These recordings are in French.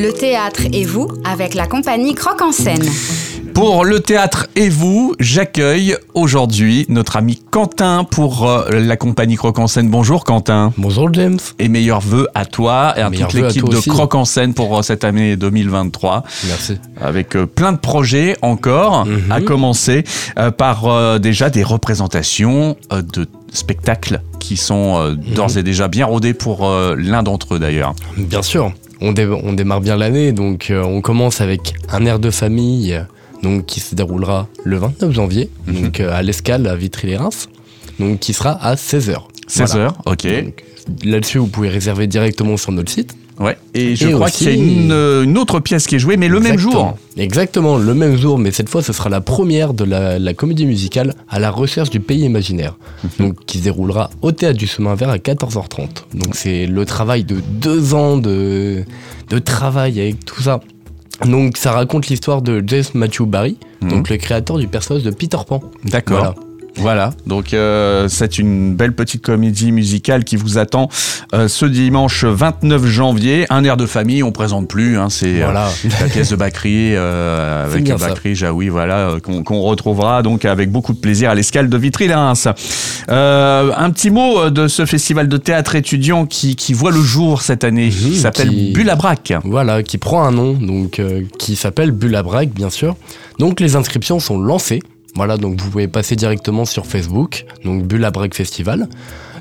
Le théâtre et vous avec la compagnie Croque en scène. Pour le théâtre et vous, j'accueille aujourd'hui notre ami Quentin pour euh, la compagnie Croque en scène. Bonjour Quentin. Bonjour James. Et meilleurs vœux à toi et à Meilleurs toute l'équipe de. Croque en scène pour euh, cette année 2023. Merci. Avec euh, plein de projets encore, Mhm. à commencer par déjà des représentations de spectacles qui sont Mhm. d'ores et déjà bien rodés pour l'un d'entre eux d'ailleurs. Bien sûr, on, dé- on démarre bien l'année, donc euh, on commence avec un air de famille donc, qui se déroulera le 29 janvier, Mhm. donc euh, à l'escale à Vitry-les-Reims, donc qui sera à 16h. 16 heures, ok. Là-dessus, vous pouvez réserver directement sur notre site. Ouais. Et je Et crois aussi- qu'il y a une, une autre pièce qui est jouée, mais le même jour. Exactement, le même jour, mais cette fois, ce sera la première de la, la comédie musicale à la recherche du pays imaginaire, Mhm. donc qui se déroulera au théâtre du Chemin Vert à 14h30. Donc c'est le travail de deux ans de, de travail avec tout ça. Donc ça raconte l'histoire de James Matthew Barry, Mhm. donc le créateur du personnage de Peter Pan. D'accord. Voilà. Voilà, donc euh, c'est une belle petite comédie musicale qui vous attend euh, ce dimanche 29 janvier. Un air de famille, on présente plus, hein, c'est euh, la pièce de Bakri euh, avec. Bakri Jaoui, voilà, euh, qu'on retrouvera donc avec beaucoup de plaisir à l'escale de Vitry-les-Reims. Euh, un petit mot de ce festival de théâtre étudiant qui, qui voit le jour cette année, qui s'appelle qui- Braque. Voilà, qui prend un nom, donc euh, qui s'appelle Braque, bien sûr. Donc les inscriptions sont lancées. Voilà, donc vous pouvez passer directement sur Facebook, donc Bulle à Braque Festival.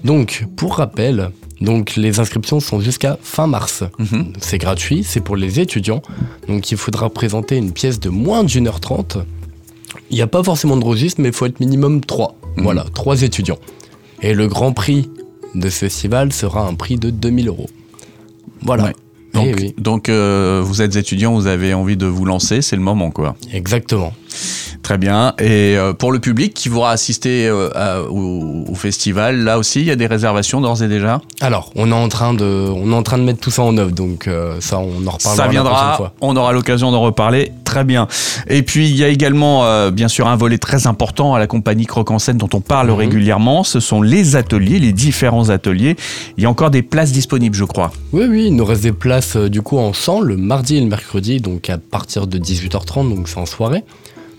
Donc, pour rappel, donc les inscriptions sont jusqu'à fin mars. Mhm. C'est gratuit, c'est pour les étudiants. Donc il faudra présenter une pièce de moins d'une heure trente. Il n'y a pas forcément de registre, mais il faut être minimum 3. Mhm. Voilà, 3 étudiants. Et le grand prix de ce festival sera un prix de 2000 euros. Voilà. Ouais. Donc, Eh oui. donc euh, vous êtes étudiant, vous avez envie de vous lancer, c'est le moment quoi. Exactement. Très bien. Et euh, pour le public qui voudra assister euh, à- au, au festival, là aussi, il y a des réservations d'ores et déjà? Alors, on est en train de, on est en train de mettre tout ça en œuvre, donc euh, ça, on en reparlera Ça la prochaine viendra, fois. on aura l'occasion d'en reparler. Très bien. Et puis, il y a également, euh, bien sûr, un volet très important à la compagnie Croque en scène dont on parle Mhm. régulièrement. Ce sont les ateliers, les différents ateliers. Il y a encore des places disponibles, je crois. Oui, oui, il nous reste des places du coup en sang le mardi et le mercredi, donc à partir de 18h30, donc c'est en soirée.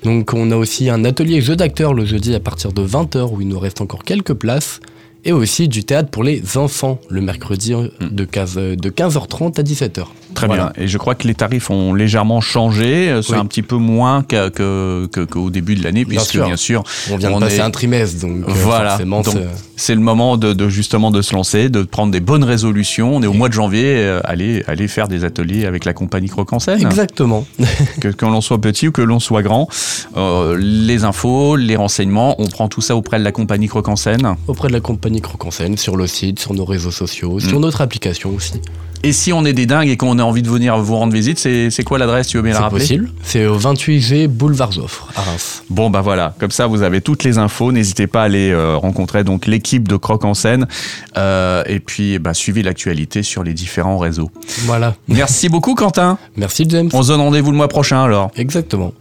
Donc on a aussi un atelier jeu d'acteurs le jeudi à partir de 20h où il nous reste encore quelques places. Et aussi du théâtre pour les enfants le mercredi euh, de, 15, euh, de 15h30 à 17h. Très Voilà. bien. Et je crois que les tarifs ont légèrement changé. Euh, C'est Oui. un petit peu moins qu'à- que- que- qu'au début de l'année, puisque sûr. bien sûr, On vient On de passer est- un trimestre, donc euh, Voilà. c'est- le moment de, de justement de se lancer, de prendre des bonnes résolutions. On est au mois de janvier, euh, aller, aller faire des ateliers avec la compagnie Croque en scène. Exactement. Que, que l'on soit petit ou que l'on soit grand, Euh, les infos, les renseignements, on prend tout ça auprès de la compagnie Croque en scène. Auprès de la compagnie Croque en scène, sur le site, sur nos réseaux sociaux, Mm. sur notre application aussi. Et si on est des dingues et qu'on a envie de venir vous rendre visite, c'est c'est quoi l'adresse Tu veux bien la C'est rappeler possible. C'est au 28G Boulevard Joffre, à Reims. Bon bah voilà, comme ça vous avez toutes les infos. N'hésitez pas à aller euh, rencontrer donc l'équipe de Croque en scène Euh, et puis bah, suivez l'actualité sur les différents réseaux. Voilà. Merci beaucoup Quentin. Merci James. On se donne rendez-vous le mois prochain alors. Exactement.